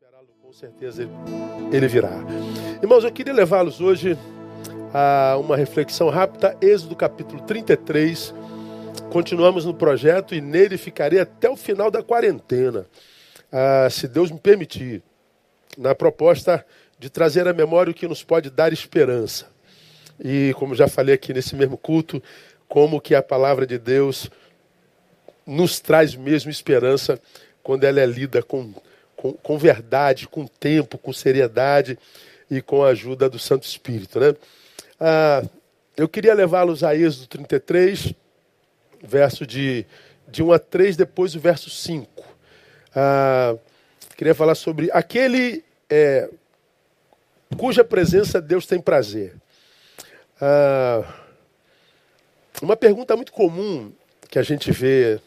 esperá-lo, com certeza ele, virá. Irmãos, eu queria levá-los hoje a uma reflexão rápida, Êxodo capítulo 33. Continuamos no projeto e nele ficarei até o final da quarentena, ah, se Deus me permitir, na proposta de trazer à memória o que nos pode dar esperança. E como já falei aqui nesse mesmo culto, como que a palavra de Deus nos traz mesmo esperança quando ela é lida com com, com verdade, com tempo, com seriedade e com a ajuda do Santo Espírito. Né? Ah, eu queria levá-los a Êxodo 33, verso de, de 1 a 3, depois o verso 5. Ah, queria falar sobre aquele é, cuja presença Deus tem prazer. Ah, uma pergunta muito comum que a gente vê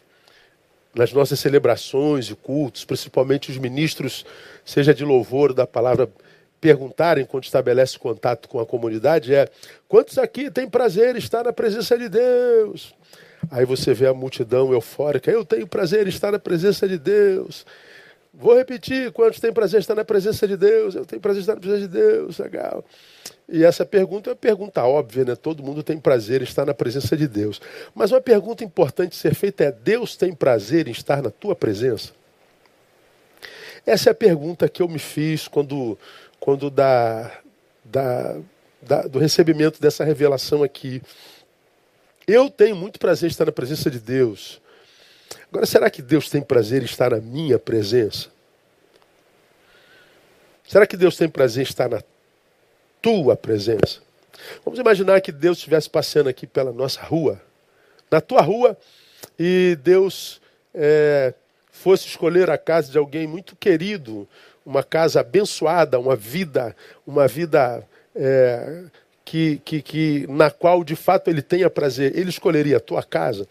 nas nossas celebrações e cultos, principalmente os ministros, seja de louvor ou da palavra, perguntarem quando estabelece contato com a comunidade é: quantos aqui têm prazer em estar na presença de Deus? Aí você vê a multidão eufórica: eu tenho prazer em estar na presença de Deus. Vou repetir: quantos têm prazer em estar na presença de Deus? Eu tenho prazer em estar na presença de Deus, legal. E essa pergunta é uma pergunta óbvia, né? Todo mundo tem prazer em estar na presença de Deus. Mas uma pergunta importante ser feita é: Deus tem prazer em estar na tua presença? Essa é a pergunta que eu me fiz quando, quando da, da, da, do recebimento dessa revelação aqui. Eu tenho muito prazer em estar na presença de Deus. Agora, será que Deus tem prazer em estar na minha presença? Será que Deus tem prazer em estar na tua presença. Vamos imaginar que Deus estivesse passeando aqui pela nossa rua, na tua rua, e Deus é, fosse escolher a casa de alguém muito querido, uma casa abençoada, uma vida, uma vida é, que, que, que, na qual de fato ele tenha prazer. Ele escolheria a tua casa,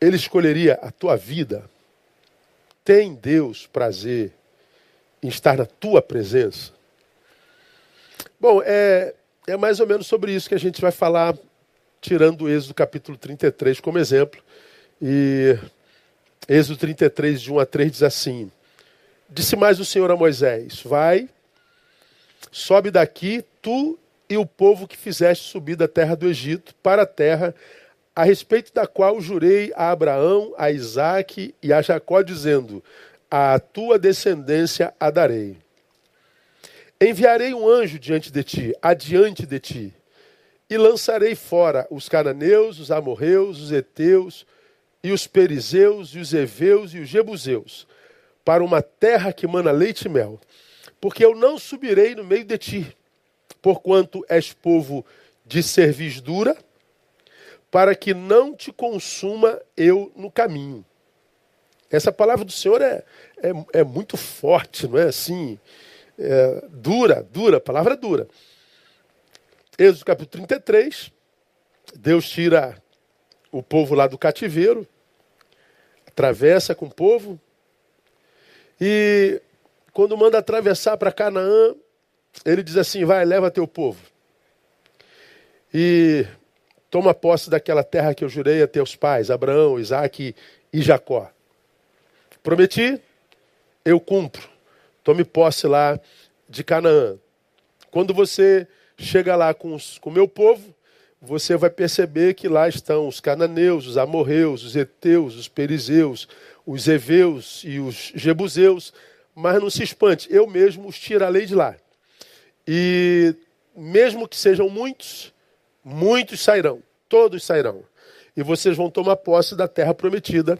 ele escolheria a tua vida. Tem Deus prazer em estar na tua presença? Bom, é, é mais ou menos sobre isso que a gente vai falar, tirando o Êxodo capítulo 33 como exemplo. E Êxodo 33, de 1 a 3, diz assim: Disse mais o Senhor a Moisés: Vai, sobe daqui, tu e o povo que fizeste subir da terra do Egito para a terra a respeito da qual jurei a Abraão, a Isaque e a Jacó, dizendo: A tua descendência a darei. Enviarei um anjo diante de ti, adiante de ti, e lançarei fora os cananeus, os amorreus, os heteus, e os perizeus, e os heveus e os jebuseus, para uma terra que mana leite e mel. Porque eu não subirei no meio de ti, porquanto és povo de cerviz dura, para que não te consuma eu no caminho. Essa palavra do Senhor é, é, é muito forte, não é assim? É, dura, dura, palavra dura. Êxodo capítulo 33, Deus tira o povo lá do cativeiro, atravessa com o povo, e quando manda atravessar para Canaã, ele diz assim: vai, leva teu povo. E toma posse daquela terra que eu jurei a teus pais, Abraão, Isaac e Jacó. Prometi, eu cumpro. Tome posse lá de Canaã. Quando você chega lá com o meu povo, você vai perceber que lá estão os cananeus, os amorreus, os heteus, os perizeus, os heveus e os jebuseus. Mas não se espante, eu mesmo os tirarei de lá. E mesmo que sejam muitos, muitos sairão, todos sairão. E vocês vão tomar posse da terra prometida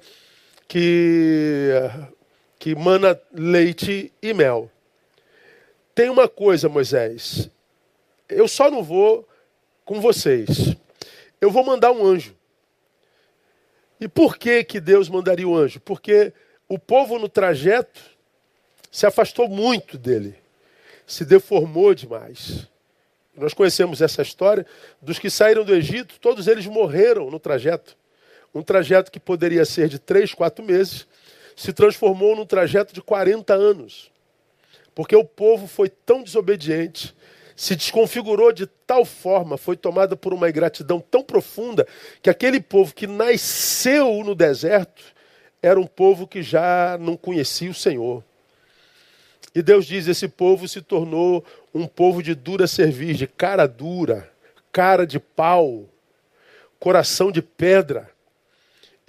que que mana leite e mel. Tem uma coisa, Moisés. Eu só não vou com vocês. Eu vou mandar um anjo. E por que, que Deus mandaria o anjo? Porque o povo no trajeto se afastou muito dele, se deformou demais. Nós conhecemos essa história dos que saíram do Egito, todos eles morreram no trajeto. Um trajeto que poderia ser de três, quatro meses, se transformou num trajeto de 40 anos. Porque o povo foi tão desobediente, se desconfigurou de tal forma, foi tomada por uma ingratidão tão profunda, que aquele povo que nasceu no deserto era um povo que já não conhecia o Senhor. E Deus diz: esse povo se tornou um povo de dura cerviz, de cara dura, cara de pau, coração de pedra.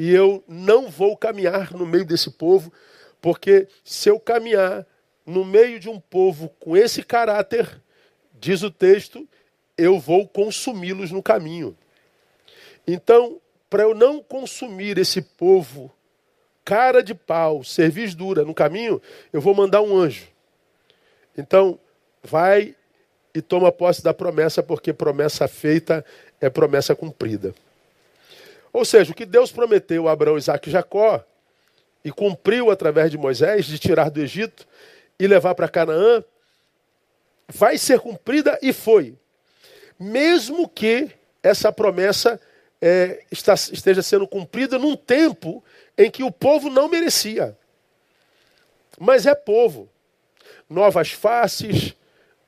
E eu não vou caminhar no meio desse povo, porque se eu caminhar no meio de um povo com esse caráter, diz o texto, eu vou consumi-los no caminho. Então, para eu não consumir esse povo cara de pau, cerviz dura no caminho, eu vou mandar um anjo. Então, vai e toma posse da promessa, porque promessa feita é promessa cumprida. Ou seja, o que Deus prometeu a Abraão, Isaac e Jacó, e cumpriu através de Moisés, de tirar do Egito e levar para Canaã, vai ser cumprida e foi. Mesmo que essa promessa é, está, esteja sendo cumprida num tempo em que o povo não merecia. Mas é povo. Novas faces,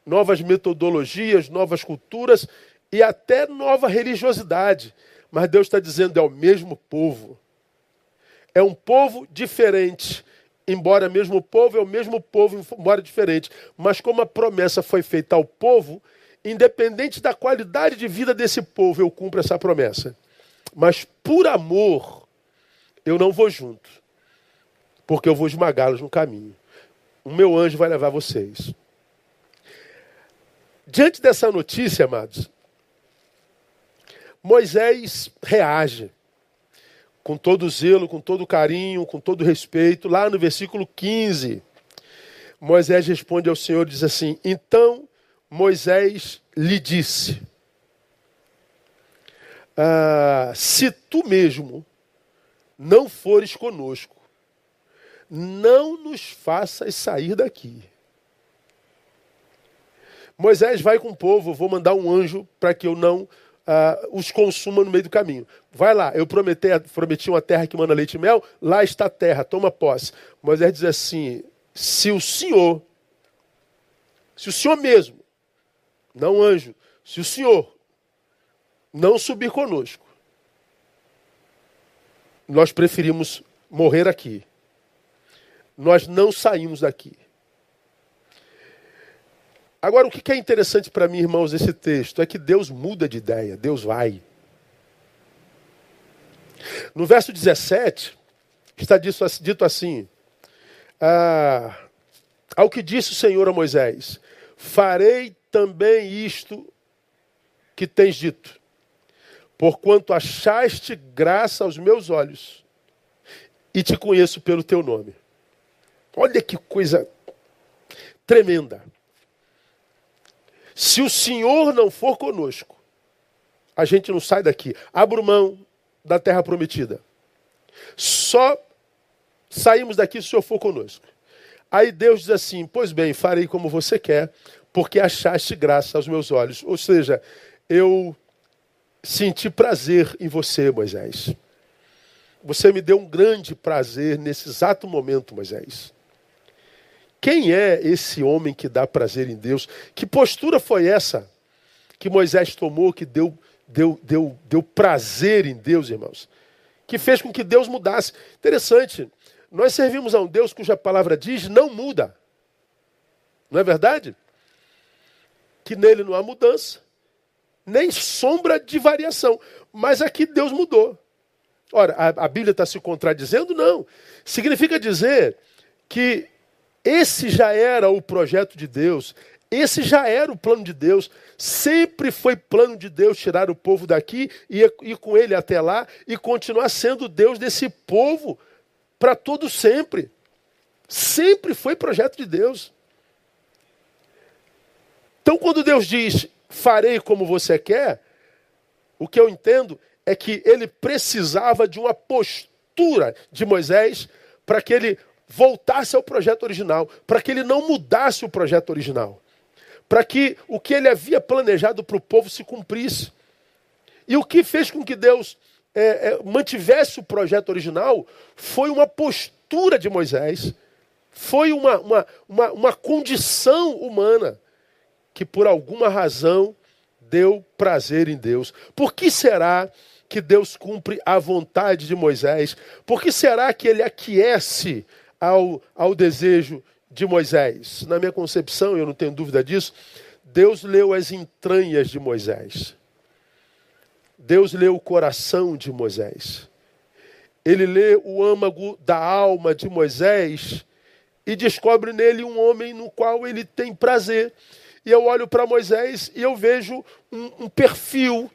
novas metodologias, novas culturas e até nova religiosidade. Mas Deus está dizendo: é o mesmo povo. É um povo diferente. Embora mesmo povo, é o mesmo povo, embora diferente. Mas como a promessa foi feita ao povo, independente da qualidade de vida desse povo, eu cumpro essa promessa. Mas por amor, eu não vou junto. Porque eu vou esmagá-los no caminho. O meu anjo vai levar vocês. Diante dessa notícia, amados, Moisés reage com todo zelo, com todo carinho, com todo respeito. Lá no versículo 15, Moisés responde ao Senhor, diz assim: Então Moisés lhe disse: ah, Se tu mesmo não fores conosco, não nos faças sair daqui. Moisés vai com o povo, vou mandar um anjo para que eu não uh, os consuma no meio do caminho. Vai lá, eu prometi, prometi uma terra que manda leite e mel, lá está a terra, toma posse. Moisés diz assim: se o Senhor, se o Senhor mesmo, não anjo, se o Senhor não subir conosco, nós preferimos morrer aqui. Nós não saímos daqui. Agora, o que é interessante para mim, irmãos, esse texto é que Deus muda de ideia, Deus vai. No verso 17, está dito assim: ah, Ao que disse o Senhor a Moisés: Farei também isto que tens dito, porquanto achaste graça aos meus olhos, e te conheço pelo teu nome. Olha que coisa tremenda. Se o Senhor não for conosco, a gente não sai daqui. Abra mão da terra prometida. Só saímos daqui se o Senhor for conosco. Aí Deus diz assim: Pois bem, farei como você quer, porque achaste graça aos meus olhos. Ou seja, eu senti prazer em você, Moisés. Você me deu um grande prazer nesse exato momento, Moisés. Quem é esse homem que dá prazer em Deus? Que postura foi essa que Moisés tomou, que deu, deu, deu, deu prazer em Deus, irmãos? Que fez com que Deus mudasse. Interessante, nós servimos a um Deus cuja palavra diz não muda. Não é verdade? Que nele não há mudança, nem sombra de variação. Mas aqui Deus mudou. Ora, a, a Bíblia está se contradizendo? Não. Significa dizer que esse já era o projeto de Deus, esse já era o plano de Deus. Sempre foi plano de Deus tirar o povo daqui e ir com ele até lá e continuar sendo Deus desse povo para todo sempre. Sempre foi projeto de Deus. Então, quando Deus diz, farei como você quer, o que eu entendo é que ele precisava de uma postura de Moisés para que ele voltasse ao projeto original, para que ele não mudasse o projeto original, para que o que ele havia planejado para o povo se cumprisse. E o que fez com que Deus é, é, mantivesse o projeto original foi uma postura de Moisés, foi uma, uma, uma, uma condição humana que por alguma razão deu prazer em Deus. Por que será que Deus cumpre a vontade de Moisés? Por que será que ele aquece ao, ao desejo de Moisés? Na minha concepção, eu não tenho dúvida disso, Deus leu as entranhas de Moisés. Deus lê o coração de Moisés. Ele lê o âmago da alma de Moisés e descobre nele um homem no qual ele tem prazer. E eu olho para Moisés e eu vejo um, um, perfil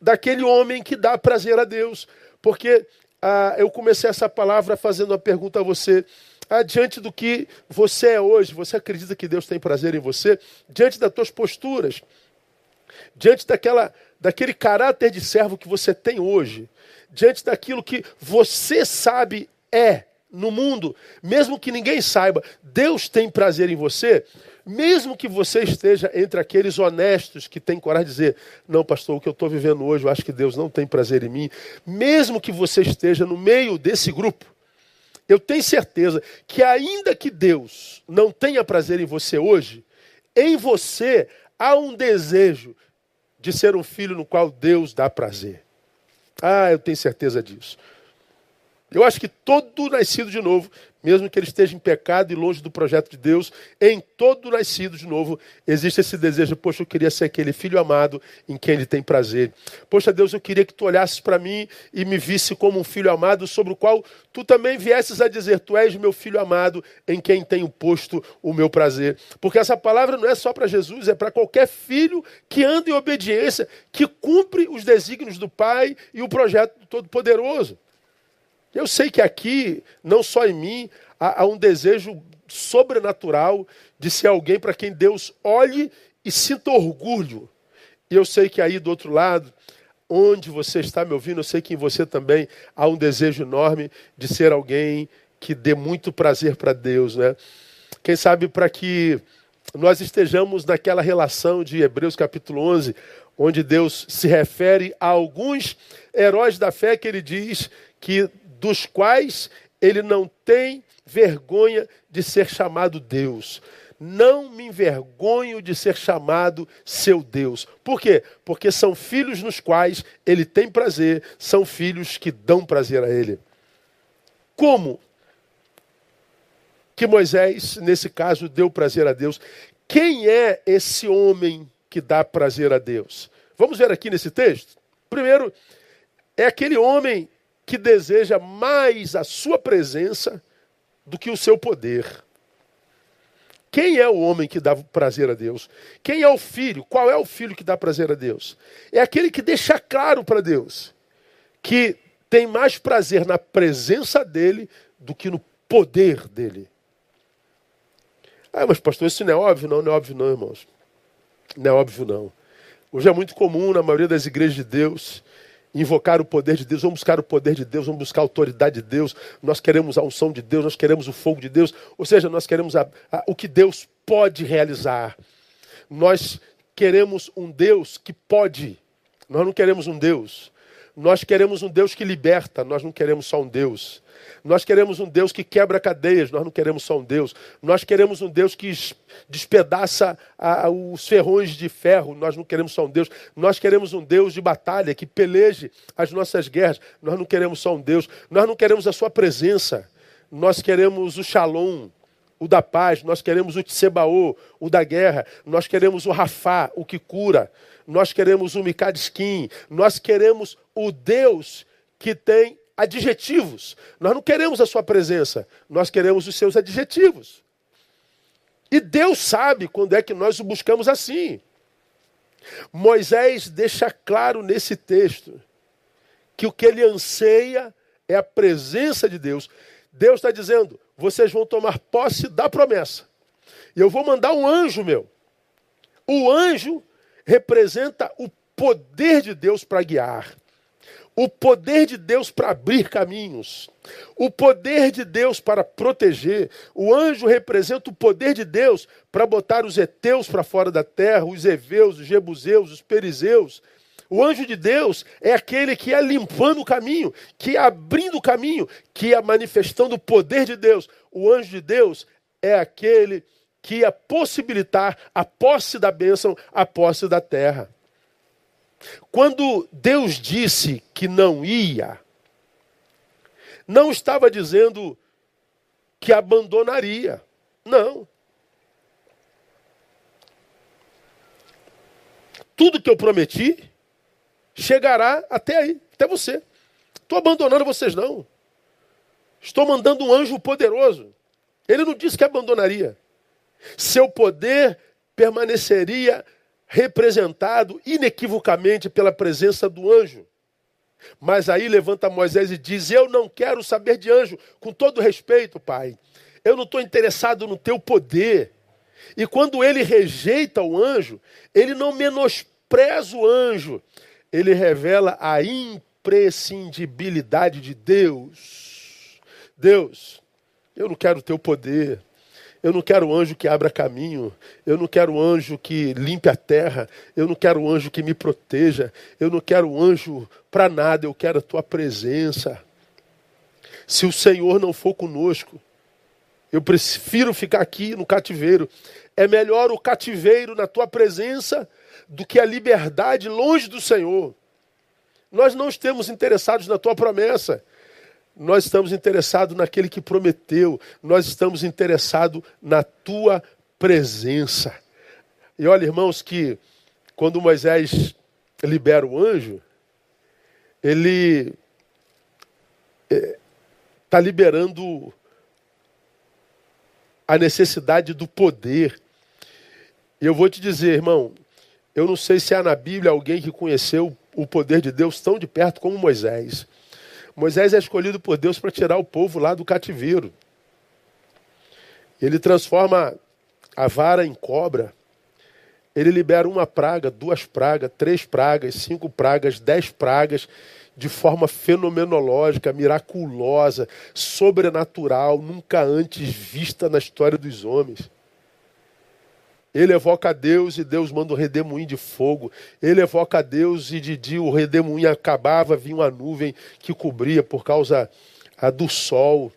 daquele homem que dá prazer a Deus. Porque ah, eu comecei essa palavra fazendo uma pergunta a você. Ah, diante do que você é hoje, você acredita que Deus tem prazer em você? Diante das tuas posturas, diante daquela daquele caráter de servo que você tem hoje, diante daquilo que você sabe é no mundo, mesmo que ninguém saiba, Deus tem prazer em você, mesmo que você esteja entre aqueles honestos que têm coragem de dizer: Não, pastor, o que eu estou vivendo hoje, eu acho que Deus não tem prazer em mim, mesmo que você esteja no meio desse grupo, eu tenho certeza que, ainda que Deus não tenha prazer em você hoje, em você há um desejo de ser um filho no qual Deus dá prazer. Ah, eu tenho certeza disso. Eu acho que todo nascido de novo mesmo que ele esteja em pecado e longe do projeto de Deus, em todo nascido de novo, existe esse desejo, poxa, eu queria ser aquele filho amado em quem ele tem prazer. Poxa, Deus, eu queria que tu olhasses para mim e me visse como um filho amado, sobre o qual tu também viesses a dizer, tu és meu filho amado em quem tenho posto o meu prazer. Porque essa palavra não é só para Jesus, é para qualquer filho que anda em obediência, que cumpre os desígnios do Pai e o projeto do Todo-Poderoso. Eu sei que aqui, não só em mim, há, há um desejo sobrenatural de ser alguém para quem Deus olhe e sinta orgulho. E eu sei que aí do outro lado, onde você está me ouvindo, eu sei que em você também há um desejo enorme de ser alguém que dê muito prazer para Deus, né? Quem sabe para que nós estejamos naquela relação de Hebreus capítulo 11, onde Deus se refere a alguns heróis da fé que ele diz que dos quais ele não tem vergonha de ser chamado Deus. Não me envergonho de ser chamado seu Deus. Por quê? Porque são filhos nos quais ele tem prazer, são filhos que dão prazer a ele. Como que Moisés, nesse caso, deu prazer a Deus? Quem é esse homem que dá prazer a Deus? Vamos ver aqui nesse texto. Primeiro, é aquele homem que deseja mais a sua presença do que o seu poder. Quem é o homem que dá prazer a Deus? Quem é o filho? Qual é o filho que dá prazer a Deus? É aquele que deixa claro para Deus que tem mais prazer na presença dele do que no poder dele. Ah, mas pastor, isso não é óbvio? Não, não é óbvio não, irmãos. Não é óbvio não. Hoje é muito comum na maioria das igrejas de Deus invocar o poder de Deus, vamos buscar o poder de Deus, vamos buscar a autoridade de Deus, nós queremos a unção de Deus, nós queremos o fogo de Deus, ou seja, nós queremos a, a, o que Deus pode realizar. Nós queremos um Deus que pode, nós não queremos um Deus. Nós queremos um Deus que liberta, nós não queremos só um Deus. Nós queremos um Deus que quebra cadeias, nós não queremos só um Deus. Nós queremos um Deus que despedaça a, os ferrões de ferro, nós não queremos só um Deus. Nós queremos um Deus de batalha, que peleje as nossas guerras, nós não queremos só um Deus. Nós não queremos a sua presença, nós queremos o shalom, o da paz, nós queremos o tsebaô, o da guerra, nós queremos o rafá, o que cura, nós queremos o mikadiskim, nós queremos o Deus que tem adjetivos. Nós não queremos a sua presença, nós queremos os seus adjetivos. E Deus sabe quando é que nós o buscamos assim. Moisés deixa claro nesse texto que o que ele anseia é a presença de Deus. Deus está dizendo: vocês vão tomar posse da promessa. E eu vou mandar um anjo meu. O anjo representa o poder de Deus para guiar o poder de Deus para abrir caminhos, o poder de Deus para proteger. O anjo representa o poder de Deus para botar os heteus para fora da terra, os heveus, os jebuseus, os perizeus. O anjo de Deus é aquele que é limpando o caminho, que é abrindo o caminho, que é manifestando o poder de Deus. O anjo de Deus é aquele que ia possibilitar a posse da bênção, a posse da terra. Quando Deus disse que não ia, não estava dizendo que abandonaria. Não. Tudo que eu prometi chegará até aí, até você. Estou abandonando vocês, não. Estou mandando um anjo poderoso. Ele não disse que abandonaria. Seu poder permaneceria representado inequivocamente pela presença do anjo. Mas aí levanta Moisés e diz: Eu não quero saber de anjo, com todo respeito, pai. Eu não estou interessado no teu poder. E quando ele rejeita o anjo, ele não menospreza o anjo, ele revela a imprescindibilidade de Deus. Deus, eu não quero o teu poder, eu não quero anjo que abra caminho. Eu não quero anjo que limpe a terra. Eu não quero anjo que me proteja. Eu não quero anjo para nada. Eu quero a tua presença. Se o Senhor não for conosco, eu prefiro ficar aqui no cativeiro. É melhor o cativeiro na tua presença do que a liberdade longe do Senhor. Nós não estamos interessados na tua promessa. Nós estamos interessados naquele que prometeu, nós estamos interessados na tua presença. E olha, irmãos, que quando Moisés libera o anjo, ele está é, liberando a necessidade do poder. E eu vou te dizer, irmão, eu não sei se há na Bíblia alguém que conheceu o poder de Deus tão de perto como Moisés. Moisés é escolhido por Deus para tirar o povo lá do cativeiro. Ele transforma a vara em cobra. Ele libera uma praga, duas pragas, três pragas, cinco pragas, dez pragas, de forma fenomenológica, miraculosa, sobrenatural, nunca antes vista na história dos homens. Ele evoca a Deus e Deus manda um redemoinho de fogo. Ele evoca a Deus e de dia o redemoinho acabava, vinha uma nuvem que cobria por causa do sol.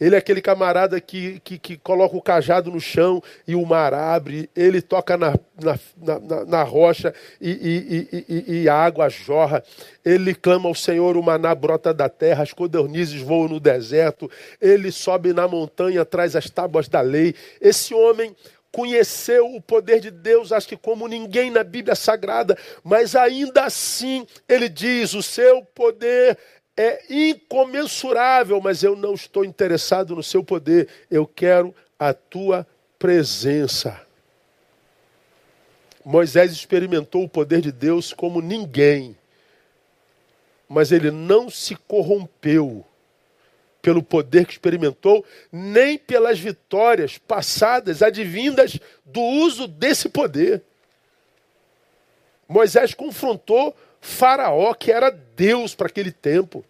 Ele é aquele camarada que, que, que, coloca o cajado no chão e o mar abre. Ele toca na, na, na, na rocha e, e, e, e, a água jorra. Ele clama ao Senhor, o maná brota da terra, as codornizes voam no deserto. Ele sobe na montanha, traz as tábuas da lei. Esse homem conheceu o poder de Deus, acho que como ninguém na Bíblia Sagrada, mas ainda assim ele diz: o seu poder é incomensurável, mas eu não estou interessado no seu poder, eu quero a tua presença. Moisés experimentou o poder de Deus como ninguém, mas ele não se corrompeu pelo poder que experimentou, nem pelas vitórias passadas advindas do uso desse poder. Moisés confrontou Faraó, que era Deus para aquele tempo.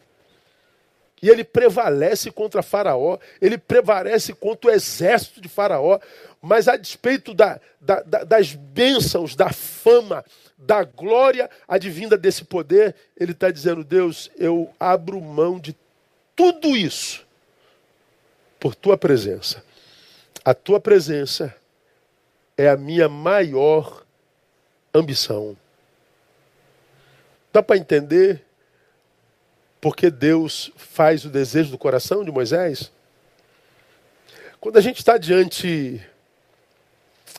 E ele prevalece contra Faraó, ele prevalece contra o exército de Faraó, mas a despeito da, da, da, das bênçãos, da fama, da glória advinda desse poder, ele está dizendo: Deus, eu abro mão de tudo isso por tua presença. A tua presença é a minha maior ambição. Dá para entender porque Deus faz o desejo do coração de Moisés? Quando a gente está diante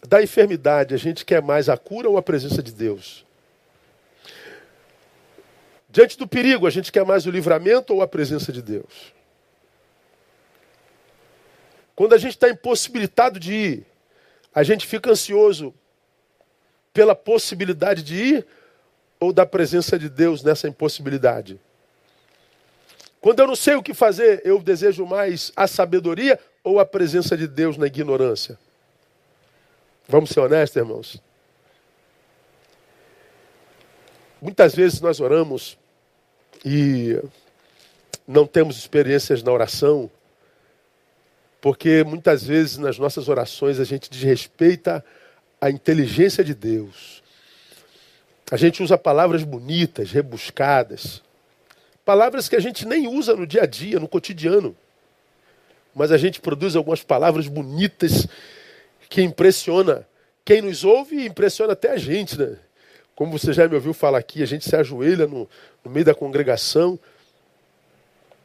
da enfermidade, a gente quer mais a cura ou a presença de Deus? Diante do perigo, a gente quer mais o livramento ou a presença de Deus? Quando a gente está impossibilitado de ir, a gente fica ansioso pela possibilidade de ir ou da presença de Deus nessa impossibilidade? Quando eu não sei o que fazer, eu desejo mais a sabedoria ou a presença de Deus na ignorância? Vamos ser honestos, irmãos? Muitas vezes nós oramos e não temos experiências na oração, porque muitas vezes nas nossas orações a gente desrespeita a inteligência de Deus. A gente usa palavras bonitas, rebuscadas, palavras que a gente nem usa no dia a dia, no cotidiano. Mas a gente produz algumas palavras bonitas que impressiona quem nos ouve e impressiona até a gente, né? Como você já me ouviu falar aqui, a gente se ajoelha no, no meio da congregação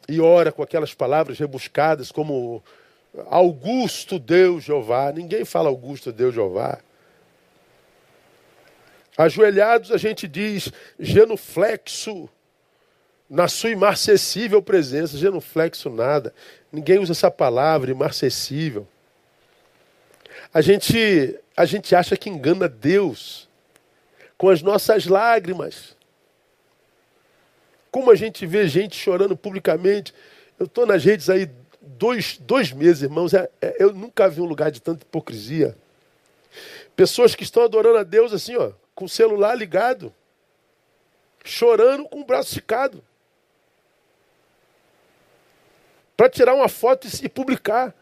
e ora com aquelas palavras rebuscadas, como Augusto Deus Jeová. Ninguém fala Augusto Deus Jeová. Ajoelhados a gente diz genuflexo na sua imarcessível presença. Genuflexo nada. Ninguém usa essa palavra, imarcessível. A gente, a gente acha que engana Deus com as nossas lágrimas. Como a gente vê gente chorando publicamente. Eu estou nas redes aí dois, dois meses, irmãos. É, é, eu nunca vi um lugar de tanta hipocrisia. Pessoas que estão adorando a Deus assim, ó, com o celular ligado, chorando com o braço esticado. Para tirar uma foto e, publicar.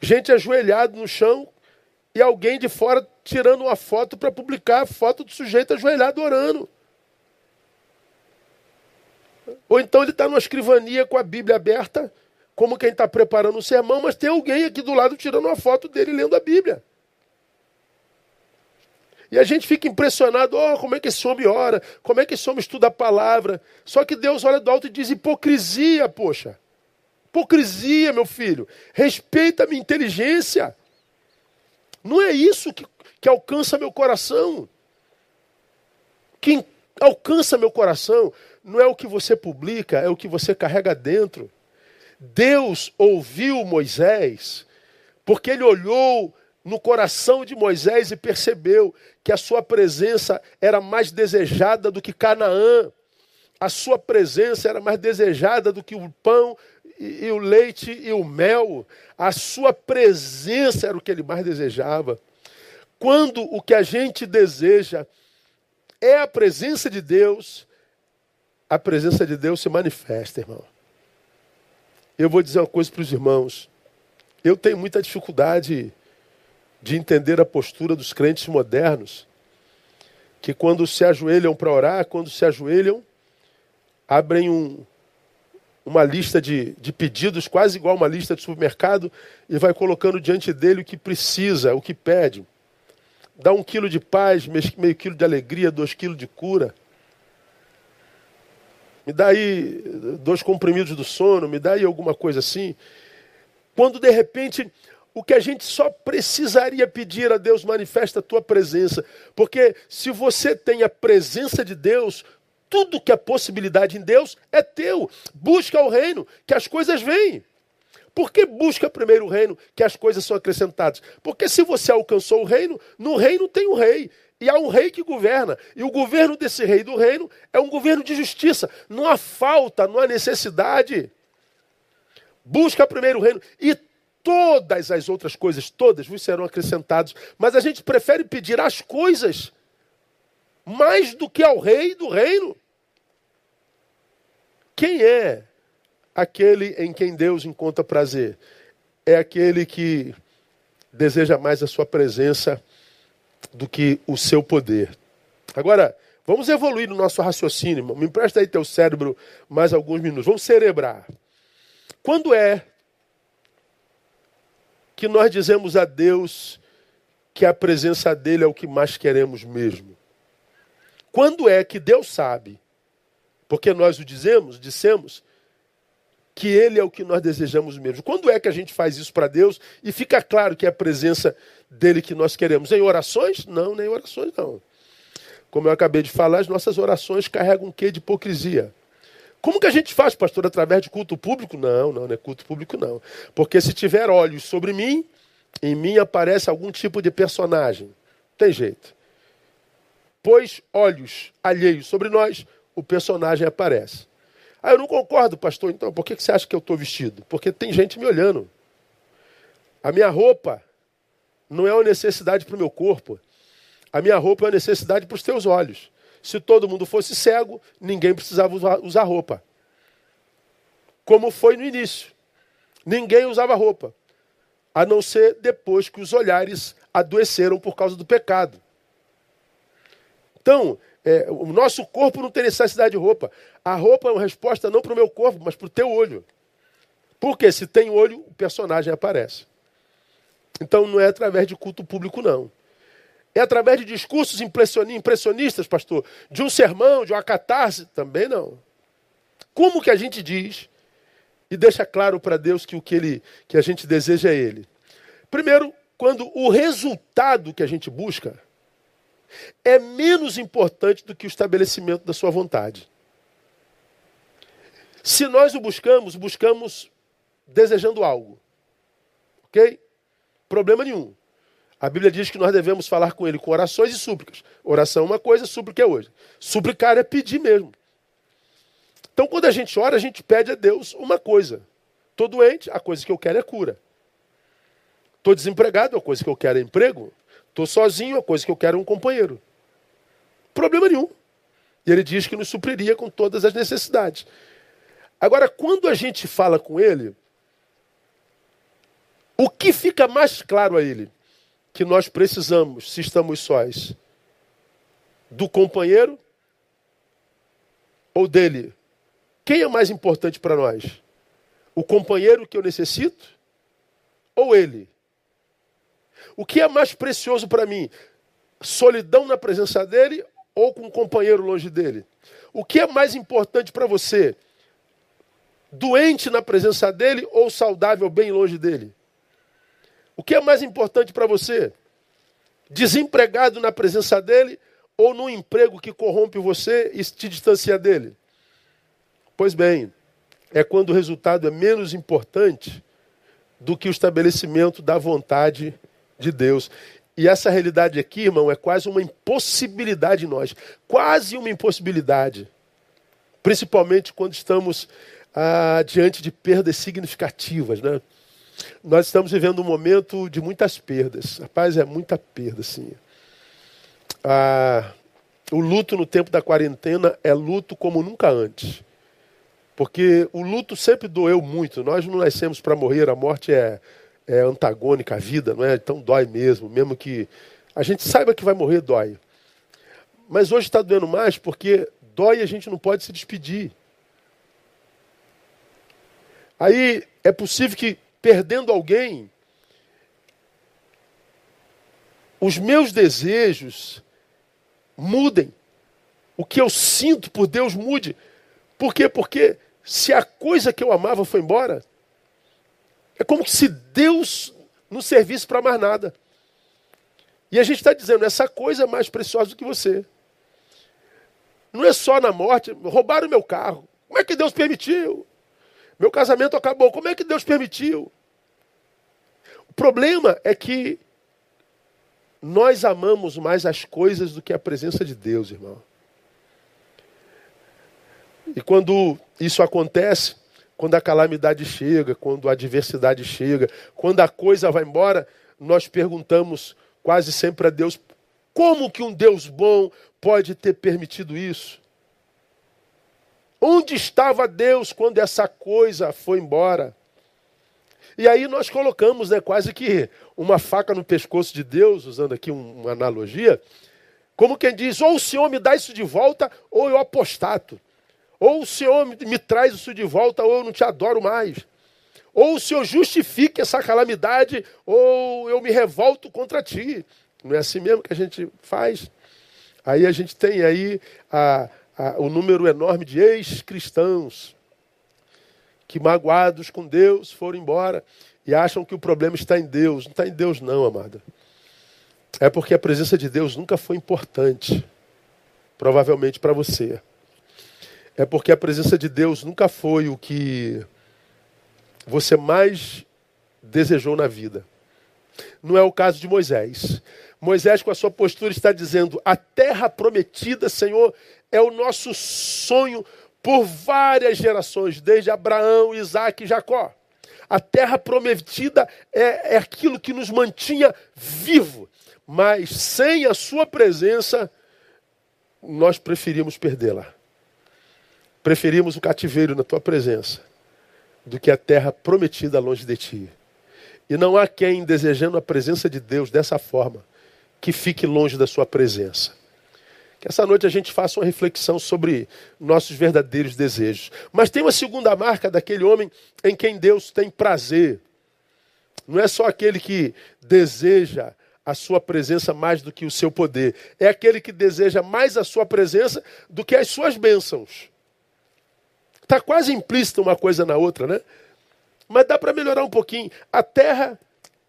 Gente ajoelhado no chão e alguém de fora tirando uma foto para publicar a foto do sujeito ajoelhado orando. Ou então ele está numa escrivania com a Bíblia aberta, como quem está preparando o sermão, mas tem alguém aqui do lado tirando uma foto dele lendo a Bíblia. E a gente fica impressionado, oh, como é que esse homem ora, como é que esse homem estuda a palavra. Só que Deus olha do alto e diz hipocrisia, poxa. Hipocrisia, meu filho. Respeita a minha inteligência. Não é isso que, que alcança meu coração. Quem alcança meu coração não é o que você publica, é o que você carrega dentro. Deus ouviu Moisés, porque ele olhou no coração de Moisés e percebeu que a sua presença era mais desejada do que Canaã. A sua presença era mais desejada do que o pão e, e o leite e o mel. A sua presença era o que ele mais desejava. Quando o que a gente deseja é a presença de Deus, a presença de Deus se manifesta, irmão. Eu vou dizer uma coisa para os irmãos. Eu tenho muita dificuldade de entender a postura dos crentes modernos, que quando se ajoelham para orar, quando se ajoelham, abrem um, uma lista de, de pedidos, quase igual uma lista de supermercado, e vai colocando diante dele o que precisa, o que pede. Dá um quilo de paz, meio quilo de alegria, dois quilos de cura me dá aí dois comprimidos do sono, me dá aí alguma coisa assim. Quando de repente o que a gente só precisaria pedir a Deus, manifesta a tua presença. Porque se você tem a presença de Deus, tudo que é possibilidade em Deus é teu. Busca o reino, que as coisas vêm. Por que busca primeiro o reino, que as coisas são acrescentadas? Porque se você alcançou o reino, no reino tem o rei. E há um rei que governa. E o governo desse rei do reino é um governo de justiça. Não há falta, não há necessidade. Busca primeiro o reino. E todas as outras coisas, todas, vos serão acrescentadas. Mas a gente prefere pedir as coisas mais do que ao rei do reino. Quem é aquele em quem Deus encontra prazer? É aquele que deseja mais a sua presença do que o seu poder. Agora, vamos evoluir no nosso raciocínio. Me empresta aí teu cérebro mais alguns minutos. Vamos cerebrar. Quando é que nós dizemos a Deus que a presença dele é o que mais queremos mesmo? Quando é que Deus sabe, porque nós o dizemos, dissemos, que Ele é o que nós desejamos mesmo. Quando é que a gente faz isso para Deus e fica claro que é a presença dele que nós queremos? Em orações? Não, nem orações não. Como eu acabei de falar, as nossas orações carregam um quê de hipocrisia. Como que a gente faz, pastor, através de culto público? Não, não, não é culto público não. Porque se tiver olhos sobre mim, em mim aparece algum tipo de personagem. Tem jeito. Pois olhos alheios sobre nós, o personagem aparece. Ah, eu não concordo, pastor. Então, por que você acha que eu estou vestido? Porque tem gente me olhando. A minha roupa não é uma necessidade para o meu corpo. A minha roupa é uma necessidade para os teus olhos. Se todo mundo fosse cego, ninguém precisava usar roupa. Como foi no início. Ninguém usava roupa. A não ser depois que os olhares adoeceram por causa do pecado. Então, é, o nosso corpo não tem necessidade de roupa. A roupa é uma resposta não para o meu corpo, mas para o teu olho. Porque se tem olho, o personagem aparece. Então não é através de culto público, não. É através de discursos impressionistas, pastor, de um sermão, de uma catarse, também não. Como que a gente diz e deixa claro para Deus que o que, ele, que a gente deseja é Ele. Primeiro, quando o resultado que a gente busca é menos importante do que o estabelecimento da sua vontade. Se nós o buscamos, buscamos desejando algo. Ok? Problema nenhum. A Bíblia diz que nós devemos falar com Ele com orações e súplicas. Oração é uma coisa, súplica é outra. Suplicar é pedir mesmo. Então, quando a gente ora, a gente pede a Deus uma coisa. Estou doente, a coisa que eu quero é cura. Estou desempregado, a coisa que eu quero é emprego. Estou sozinho, a coisa que eu quero é um companheiro. Problema nenhum. E ele diz que nos supriria com todas as necessidades. Agora, quando a gente fala com ele, o que fica mais claro a ele? Que nós precisamos, se estamos sós, do companheiro ou dele? Quem é mais importante para nós? O companheiro que eu necessito ou ele? O que é mais precioso para mim? Solidão na presença dele ou com um companheiro longe dele? O que é mais importante para você? Doente na presença dele ou saudável bem longe dele? O que é mais importante para você? Desempregado na presença dele ou num emprego que corrompe você e te distancia dele? Pois bem, é quando o resultado é menos importante do que o estabelecimento da vontade de Deus. E essa realidade aqui, irmão, é quase uma impossibilidade em nós. Quase uma impossibilidade. Principalmente quando estamos ah, diante de perdas significativas, né? Nós estamos vivendo um momento de muitas perdas. Rapaz, é muita perda, sim. Ah, o luto no tempo da quarentena é luto como nunca antes. Porque o luto sempre doeu muito. Nós não nascemos para morrer, a morte é, é antagônica à vida, não é? Então dói mesmo, mesmo que a gente saiba que vai morrer, dói. Mas hoje está doendo mais porque dói e a gente não pode se despedir. Aí é possível que, perdendo alguém, os meus desejos mudem. O que eu sinto por Deus mude. Por quê? Porque se a coisa que eu amava foi embora, é como se Deus não servisse para mais nada. E a gente está dizendo, essa coisa é mais preciosa do que você. Não é só na morte, roubaram meu carro. Como é que Deus permitiu? Meu casamento acabou, como é que Deus permitiu? O problema é que nós amamos mais as coisas do que a presença de Deus, irmão. E quando isso acontece, quando a calamidade chega, quando a adversidade chega, quando a coisa vai embora, nós perguntamos quase sempre a Deus: como que um Deus bom pode ter permitido isso? Onde estava Deus quando essa coisa foi embora? E aí nós colocamos né, quase que uma faca no pescoço de Deus, usando aqui uma analogia, como quem diz: ou o Senhor me dá isso de volta, ou eu apostato. Ou o Senhor me traz isso de volta, ou eu não te adoro mais. Ou o Senhor justifique essa calamidade, ou eu me revolto contra ti. Não é assim mesmo que a gente faz? Aí a gente tem aí a, a, o número enorme de ex-cristãos que, magoados com Deus, foram embora e acham que o problema está em Deus. Não está em Deus, não, amada. É porque a presença de Deus nunca foi importante, provavelmente para você é porque a presença de Deus nunca foi o que você mais desejou na vida. Não é o caso de Moisés. Moisés, com a sua postura, está dizendo: a terra prometida, Senhor, é o nosso sonho por várias gerações, desde Abraão, Isaac e Jacó. A terra prometida é, é aquilo que nos mantinha vivo, mas sem a sua presença, nós preferimos perdê-la. Preferimos o cativeiro na tua presença do que a terra prometida longe de ti. E não há quem, desejando a presença de Deus dessa forma, que fique longe da sua presença. Que essa noite a gente faça uma reflexão sobre nossos verdadeiros desejos. Mas tem uma segunda marca daquele homem em quem Deus tem prazer. Não é só aquele que deseja a sua presença mais do que o seu poder. É aquele que deseja mais a sua presença do que as suas bênçãos. Está quase implícita uma coisa na outra, né? Mas dá para melhorar um pouquinho. A terra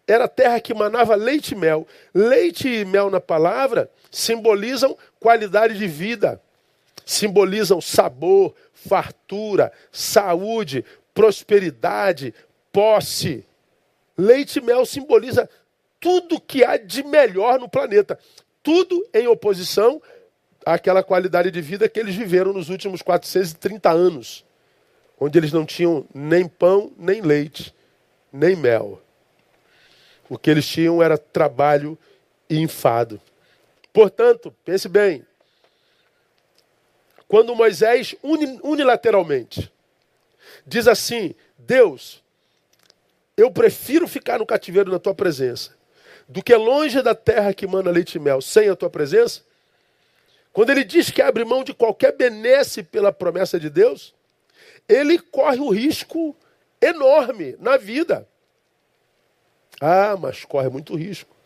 era a terra que manava leite e mel. Leite e mel na palavra simbolizam qualidade de vida, simbolizam sabor, fartura, saúde, prosperidade, posse. Leite e mel simboliza tudo que há de melhor no planeta. Tudo em oposição àquela qualidade de vida que eles viveram nos últimos 430 anos, onde eles não tinham nem pão, nem leite, nem mel. O que eles tinham era trabalho e enfado. Portanto, pense bem, quando Moisés unilateralmente diz assim: Deus, eu prefiro ficar no cativeiro na tua presença do que longe da terra que manda leite e mel, sem a tua presença. Quando ele diz que abre mão de qualquer benesse pela promessa de Deus, ele corre um risco enorme na vida. Ah, mas corre muito risco.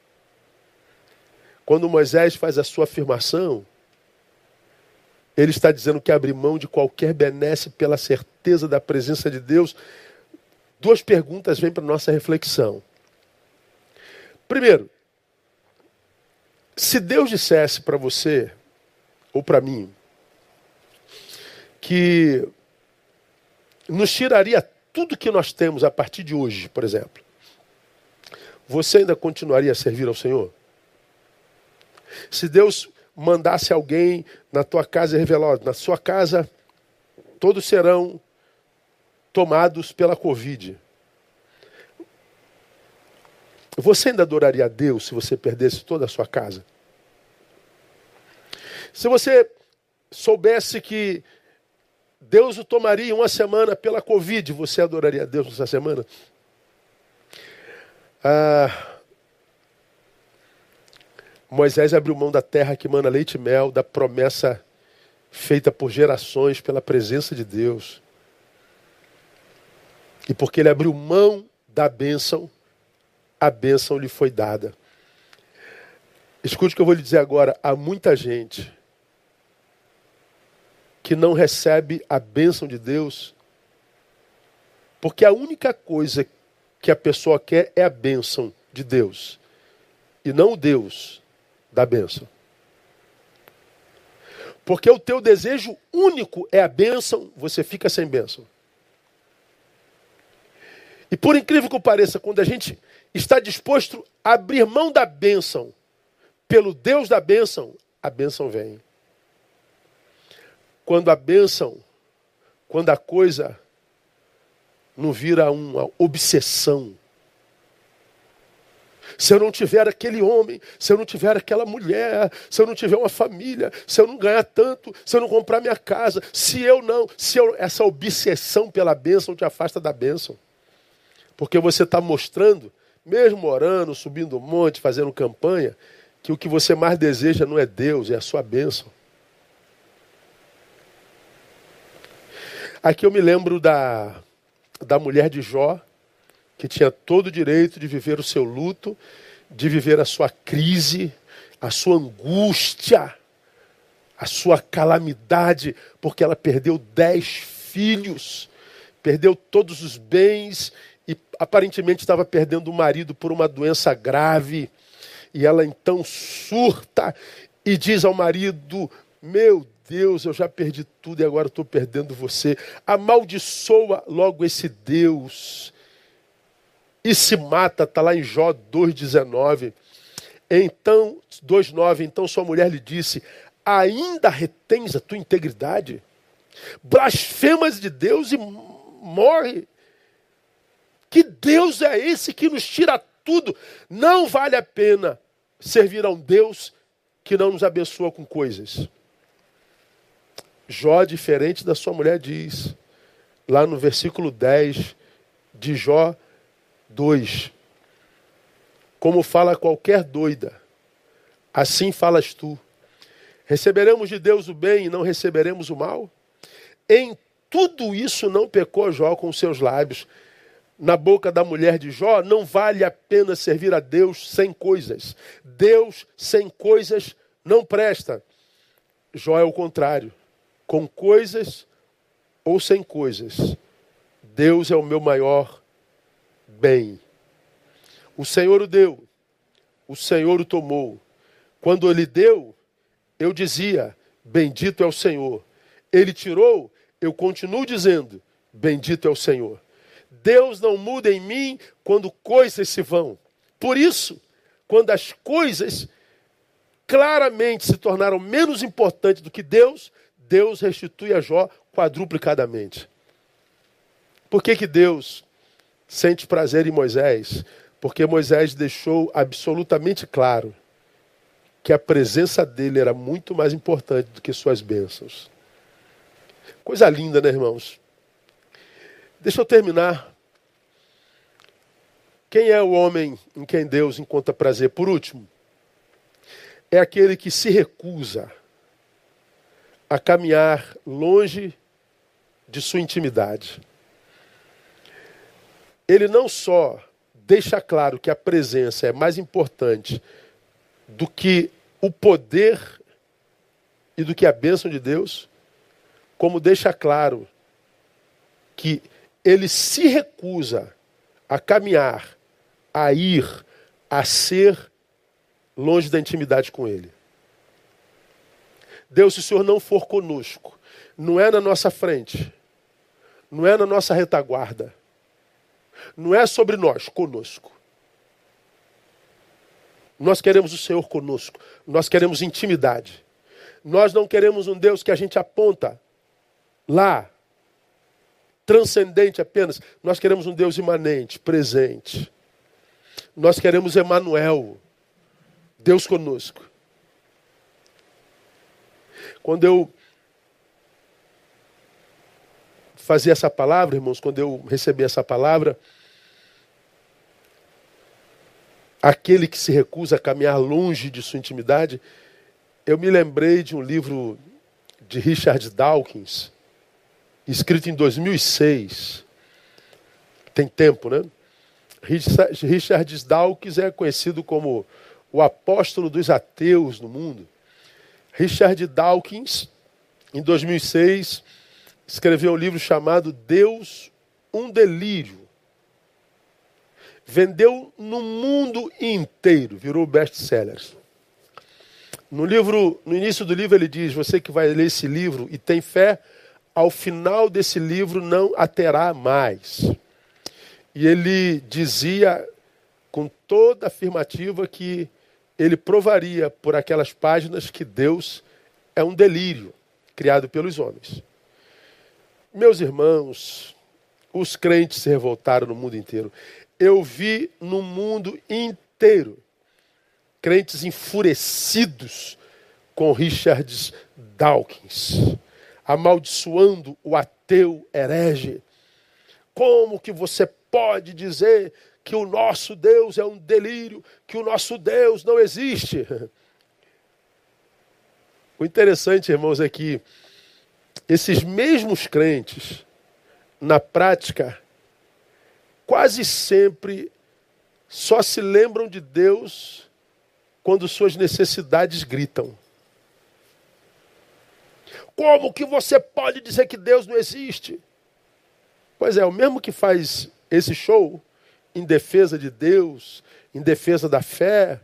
Quando Moisés faz a sua afirmação, ele está dizendo que abre mão de qualquer benesse pela certeza da presença de Deus. Duas perguntas vêm para nossa reflexão. Primeiro, se Deus dissesse para você, ou para mim, que nos tiraria tudo que nós temos a partir de hoje, por exemplo, você ainda continuaria a servir ao Senhor? Se Deus mandasse alguém na tua casa revelar, na sua casa todos serão tomados pela Covid. Você ainda adoraria a Deus se você perdesse toda a sua casa? Se você soubesse que Deus o tomaria uma semana pela Covid, você adoraria a Deus nessa semana? Ah, Moisés abriu mão da terra que mana leite e mel, da promessa feita por gerações pela presença de Deus. E porque ele abriu mão da bênção, a bênção lhe foi dada. Escute o que eu vou lhe dizer agora. Há muita gente que não recebe a bênção de Deus, porque a única coisa que a pessoa quer é a bênção de Deus, e não o Deus da bênção. Porque o teu desejo único é a bênção, você fica sem bênção. E por incrível que pareça, quando a gente está disposto a abrir mão da bênção pelo Deus da bênção, a bênção vem. Quando a bênção, quando a coisa não vira uma obsessão, se eu não tiver aquele homem, se eu não tiver aquela mulher, se eu não tiver uma família, se eu não ganhar tanto, se eu não comprar minha casa, se eu não, se eu, essa obsessão pela bênção te afasta da bênção. Porque você está mostrando, mesmo orando, subindo um monte, fazendo campanha, que o que você mais deseja não é Deus, é a sua bênção. Aqui eu me lembro da, da mulher de Jó, que tinha todo o direito de viver o seu luto, de viver a sua crise, a sua angústia, a sua calamidade, porque ela perdeu dez filhos, perdeu todos os bens e aparentemente estava perdendo o marido por uma doença grave. E ela então surta e diz ao marido: Meu Deus, eu já perdi tudo e agora estou perdendo você. Amaldiçoa logo esse Deus e se mata, está lá em Jó 2,19. Então, 2,9, então sua mulher lhe disse: ainda retens a tua integridade? Blasfemas de Deus e morre. Que Deus é esse que nos tira tudo? Não vale a pena servir a um Deus que não nos abençoa com coisas. Jó, diferente da sua mulher, diz, lá no versículo 10 de Jó 2. Como fala qualquer doida, assim falas tu. Receberemos de Deus o bem e não receberemos o mal? Em tudo isso não pecou Jó com seus lábios. Na boca da mulher de Jó, não vale a pena servir a Deus sem coisas. Deus sem coisas não presta. Jó é o contrário. Com coisas, ou sem coisas, Deus é o meu maior bem. O Senhor o deu, o Senhor o tomou. Quando ele deu, eu dizia: Bendito é o Senhor. Ele tirou, eu continuo dizendo: Bendito é o Senhor. Deus não muda em mim quando coisas se vão. Por isso, quando as coisas claramente se tornaram menos importantes do que Deus, Deus restitui a Jó quadruplicadamente. Por que, que Deus sente prazer em Moisés? Porque Moisés deixou absolutamente claro que a presença dele era muito mais importante do que suas bênçãos. Coisa linda, né, irmãos? Deixa eu terminar. Quem é o homem em quem Deus encontra prazer? Por último, é aquele que se recusa a caminhar longe de sua intimidade. Ele não só deixa claro que a presença é mais importante do que o poder e do que a bênção de Deus, como deixa claro que ele se recusa a caminhar, a ir, a ser longe da intimidade com Ele. Deus, se o Senhor não for conosco, não é na nossa frente, não é na nossa retaguarda, não é sobre nós, conosco. Nós queremos o Senhor conosco, nós queremos intimidade. Nós não queremos um Deus que a gente aponta lá, transcendente apenas. Nós queremos um Deus imanente, presente. Nós queremos Emanuel, Deus conosco. Quando eu fazia essa palavra, irmãos, quando eu recebi essa palavra, aquele que se recusa a caminhar longe de sua intimidade, eu me lembrei de um livro de Richard Dawkins, escrito em 2006. Tem tempo, né? Richard Dawkins é conhecido como o apóstolo dos ateus no mundo. Richard Dawkins, em 2006, escreveu um livro chamado Deus, um delírio. Vendeu no mundo inteiro, virou best-seller. No livro, no início do livro ele diz: "Você que vai ler esse livro e tem fé, ao final desse livro não a terá mais". E ele dizia com toda afirmativa que ele provaria por aquelas páginas que Deus é um delírio criado pelos homens. Meus irmãos, os crentes se revoltaram no mundo inteiro. Eu vi no mundo inteiro crentes enfurecidos com Richard Dawkins, amaldiçoando o ateu herege. Como que você pode dizer que o nosso Deus é um delírio, que o nosso Deus não existe. O interessante, irmãos, é que esses mesmos crentes, na prática, quase sempre só se lembram de Deus quando suas necessidades gritam. Como que você pode dizer que Deus não existe? Pois é, o mesmo que faz esse show em defesa de Deus, em defesa da fé,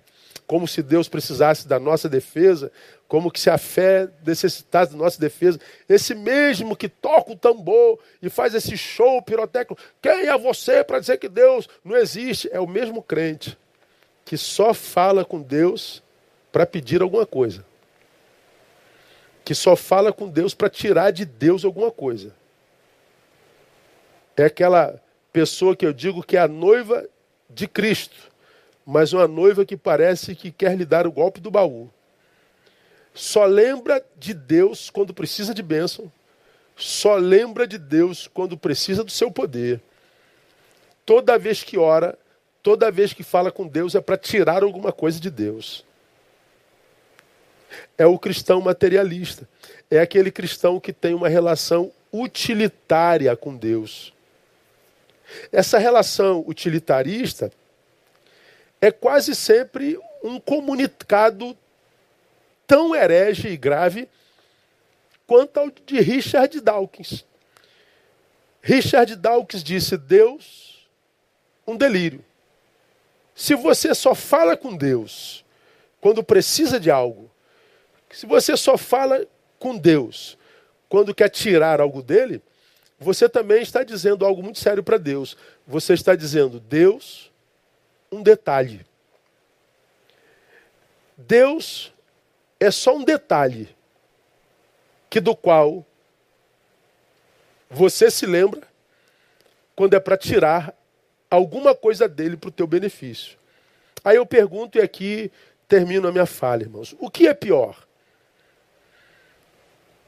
como se Deus precisasse da nossa defesa, como que se a fé necessitasse da nossa defesa. Esse mesmo que toca o tambor e faz esse show pirotécnico, quem é você para dizer que Deus não existe? É o mesmo crente que só fala com Deus para pedir alguma coisa. Que só fala com Deus para tirar de Deus alguma coisa. É aquela pessoa que eu digo que é a noiva de Cristo, mas uma noiva que parece que quer lhe dar o golpe do baú. Só lembra de Deus quando precisa de bênção, só lembra de Deus quando precisa do seu poder. Toda vez que ora, toda vez que fala com Deus é para tirar alguma coisa de Deus. É o cristão materialista. É aquele cristão que tem uma relação utilitária com Deus. Essa relação utilitarista é quase sempre um comunicado tão herege e grave quanto ao de Richard Dawkins. Richard Dawkins disse: Deus, um delírio. Se você só fala com Deus quando precisa de algo, se você só fala com Deus quando quer tirar algo dele, você também está dizendo algo muito sério para Deus. Você está dizendo, Deus, um detalhe. Deus é só um detalhe que do qual você se lembra quando é para tirar alguma coisa dele para o teu benefício. Aí eu pergunto e aqui termino a minha fala, irmãos. O que é pior?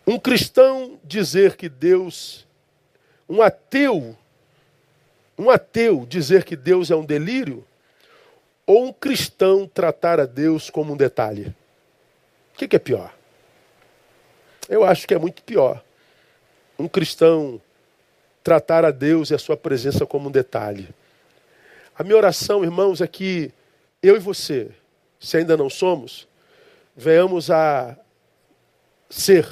Um cristão dizer que Deus, um ateu, um ateu dizer que Deus é um delírio, ou um cristão tratar a Deus como um detalhe? O que, que é pior? Eu acho que é muito pior. Um cristão tratar a Deus e a sua presença como um detalhe. A minha oração, irmãos, é que eu e você, se ainda não somos, venhamos a ser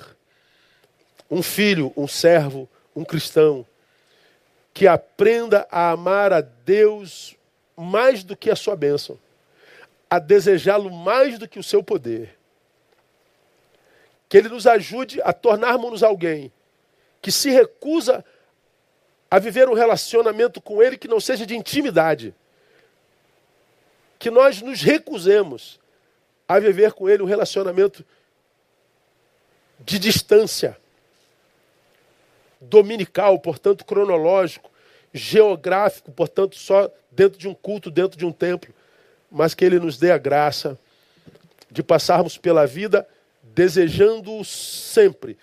um filho, um servo, um cristão, que aprenda a amar a Deus mais do que a sua bênção, a desejá-lo mais do que o seu poder. Que Ele nos ajude a tornarmos-nos alguém que se recusa a viver um relacionamento com Ele que não seja de intimidade. Que nós nos recusemos a viver com Ele um relacionamento de distância dominical, portanto cronológico, geográfico, portanto só dentro de um culto, dentro de um templo, mas que Ele nos dê a graça de passarmos pela vida desejando sempre,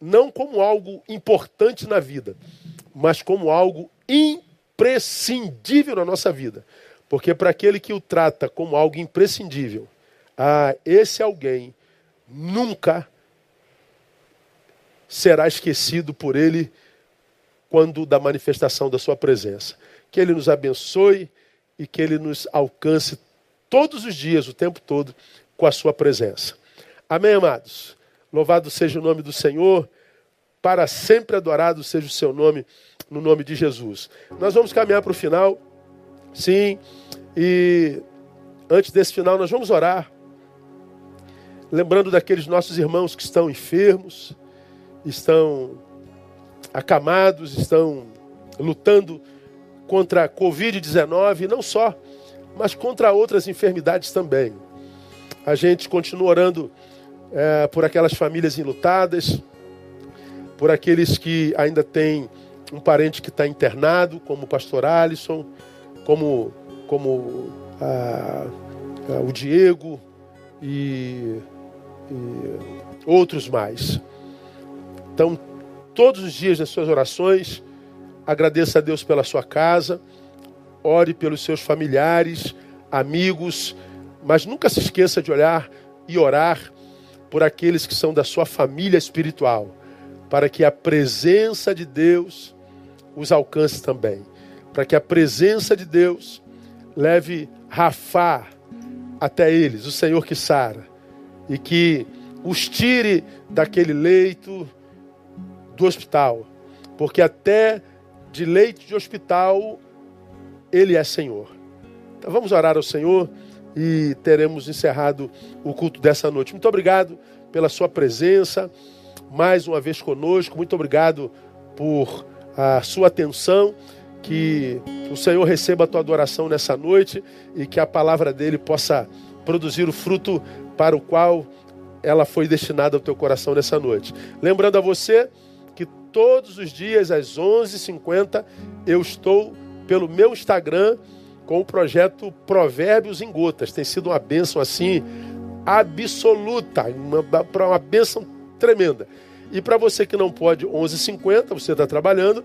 não como algo importante na vida, mas como algo imprescindível na nossa vida. Porque para aquele que o trata como algo imprescindível, ah, esse alguém nunca será esquecido por ele quando da manifestação da sua presença. Que ele nos abençoe e que ele nos alcance todos os dias, o tempo todo, com a sua presença. Amém, amados? Louvado seja o nome do Senhor, para sempre adorado seja o seu nome, no nome de Jesus. Nós vamos caminhar para o final, sim, e antes desse final nós vamos orar, lembrando daqueles nossos irmãos que estão enfermos, estão acamados, estão lutando contra a Covid-19, não só, mas contra outras enfermidades também. A gente continua orando é, por aquelas famílias enlutadas, por aqueles que ainda têm um parente que está internado, como o pastor Alisson, como, como o Diego e, e outros mais. Então, todos os dias nas suas orações, agradeça a Deus pela sua casa, ore pelos seus familiares, amigos, mas nunca se esqueça de olhar e orar por aqueles que são da sua família espiritual, para que a presença de Deus os alcance também, para que a presença de Deus leve Rafá até eles, o Senhor que sara, e que os tire daquele leito do hospital, porque até de leite de hospital ele é Senhor. Então vamos orar ao Senhor e teremos encerrado o culto dessa noite. Muito obrigado pela sua presença mais uma vez conosco. Muito obrigado por a sua atenção. Que o Senhor receba a tua adoração nessa noite e que a palavra dele possa produzir o fruto para o qual ela foi destinada ao teu coração nessa noite. Lembrando a você todos os dias às 11h50 eu estou pelo meu Instagram com o projeto Provérbios em Gotas. Tem sido uma bênção assim absoluta, uma, uma bênção tremenda. E para você que não pode 11h50, você está trabalhando,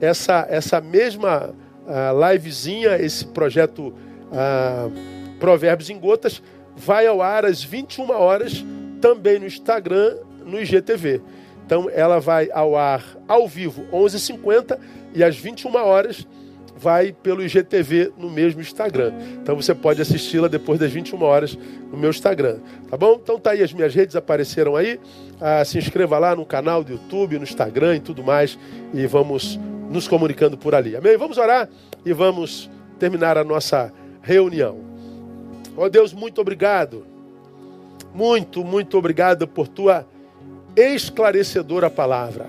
essa, essa mesma uh, livezinha, esse projeto uh, Provérbios em Gotas, vai ao ar às 21 horas também no Instagram, no IGTV. Então ela vai ao ar ao vivo 11h50 e às 21 horas vai pelo IGTV no mesmo Instagram. Então você pode assisti-la depois das 21 horas no meu Instagram, tá bom? Então tá aí as minhas redes apareceram aí. Ah, se inscreva lá no canal do YouTube, no Instagram e tudo mais e vamos nos comunicando por ali. Amém? Vamos orar e vamos terminar a nossa reunião. Ó oh Deus, muito obrigado. Muito, muito obrigado por tua esclarecedora palavra.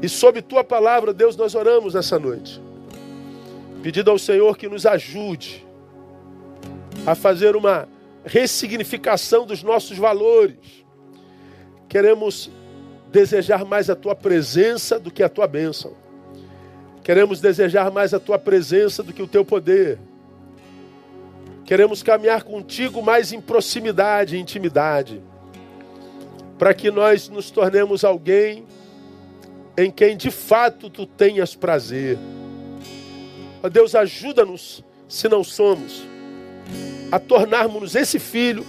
E sob tua palavra, Deus, nós oramos nessa noite. Pedindo ao Senhor que nos ajude a fazer uma ressignificação dos nossos valores. Queremos desejar mais a tua presença do que a tua bênção. Queremos desejar mais a tua presença do que o teu poder. Queremos caminhar contigo mais em proximidade, em intimidade, para que nós nos tornemos alguém em quem de fato tu tenhas prazer. Ó Deus, ajuda-nos, se não somos, a tornarmos esse filho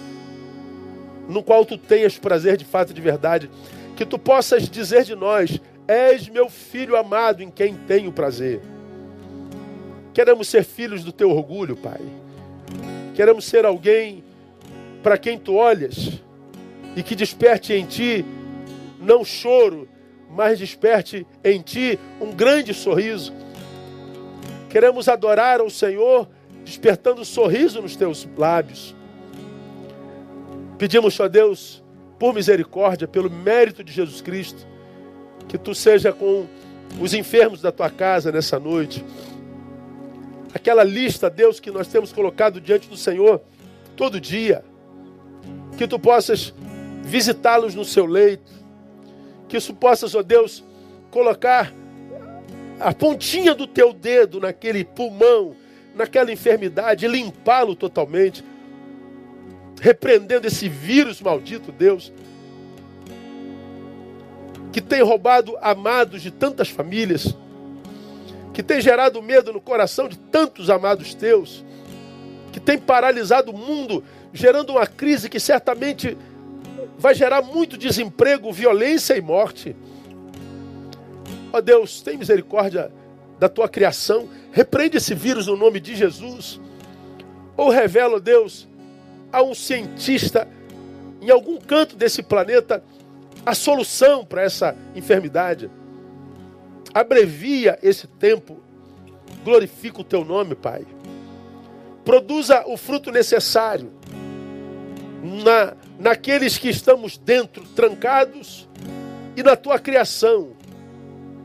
no qual tu tenhas prazer de fato e de verdade que tu possas dizer de nós: És meu filho amado em quem tenho prazer. Queremos ser filhos do teu orgulho, Pai. Queremos ser alguém para quem tu olhas e que desperte em ti não choro, mas desperte em ti um grande sorriso. Queremos adorar ao Senhor despertando sorriso nos teus lábios. Pedimos, ó Deus, por misericórdia, pelo mérito de Jesus Cristo, que tu seja com os enfermos da tua casa nessa noite. Aquela lista, Deus, que nós temos colocado diante do Senhor todo dia. Que tu possas visitá-los no seu leito. Que isso possas, ó Deus, colocar a pontinha do teu dedo naquele pulmão, naquela enfermidade, limpá-lo totalmente repreendendo esse vírus maldito, Deus, que tem roubado amados de tantas famílias, que tem gerado medo no coração de tantos amados teus, que tem paralisado o mundo, gerando uma crise que certamente vai gerar muito desemprego, violência e morte. Ó Deus, tem misericórdia da tua criação, repreende esse vírus no nome de Jesus. Ou revela, ó Deus, a um cientista em algum canto desse planeta a solução para essa enfermidade. Abrevia esse tempo. Glorifica o teu nome, Pai. Produza o fruto necessário na, naqueles que estamos dentro, trancados, e na tua criação,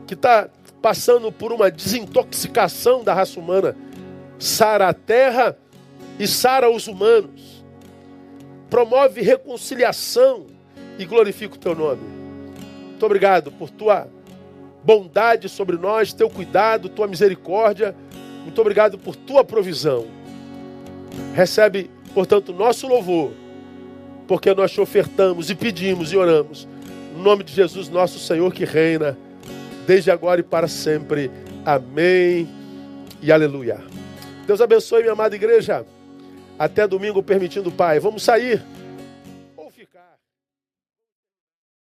que está passando por uma desintoxicação da raça humana. Sara a terra e sara os humanos promove reconciliação e glorifica o teu nome. Muito obrigado por tua bondade sobre nós, teu cuidado, tua misericórdia. Muito obrigado por tua provisão. Recebe, portanto, nosso louvor, porque nós te ofertamos e pedimos e oramos. No nome de Jesus, nosso Senhor que reina, desde agora e para sempre. Amém e aleluia. Deus abençoe, minha amada igreja. Até domingo, permitindo, Pai. Vamos sair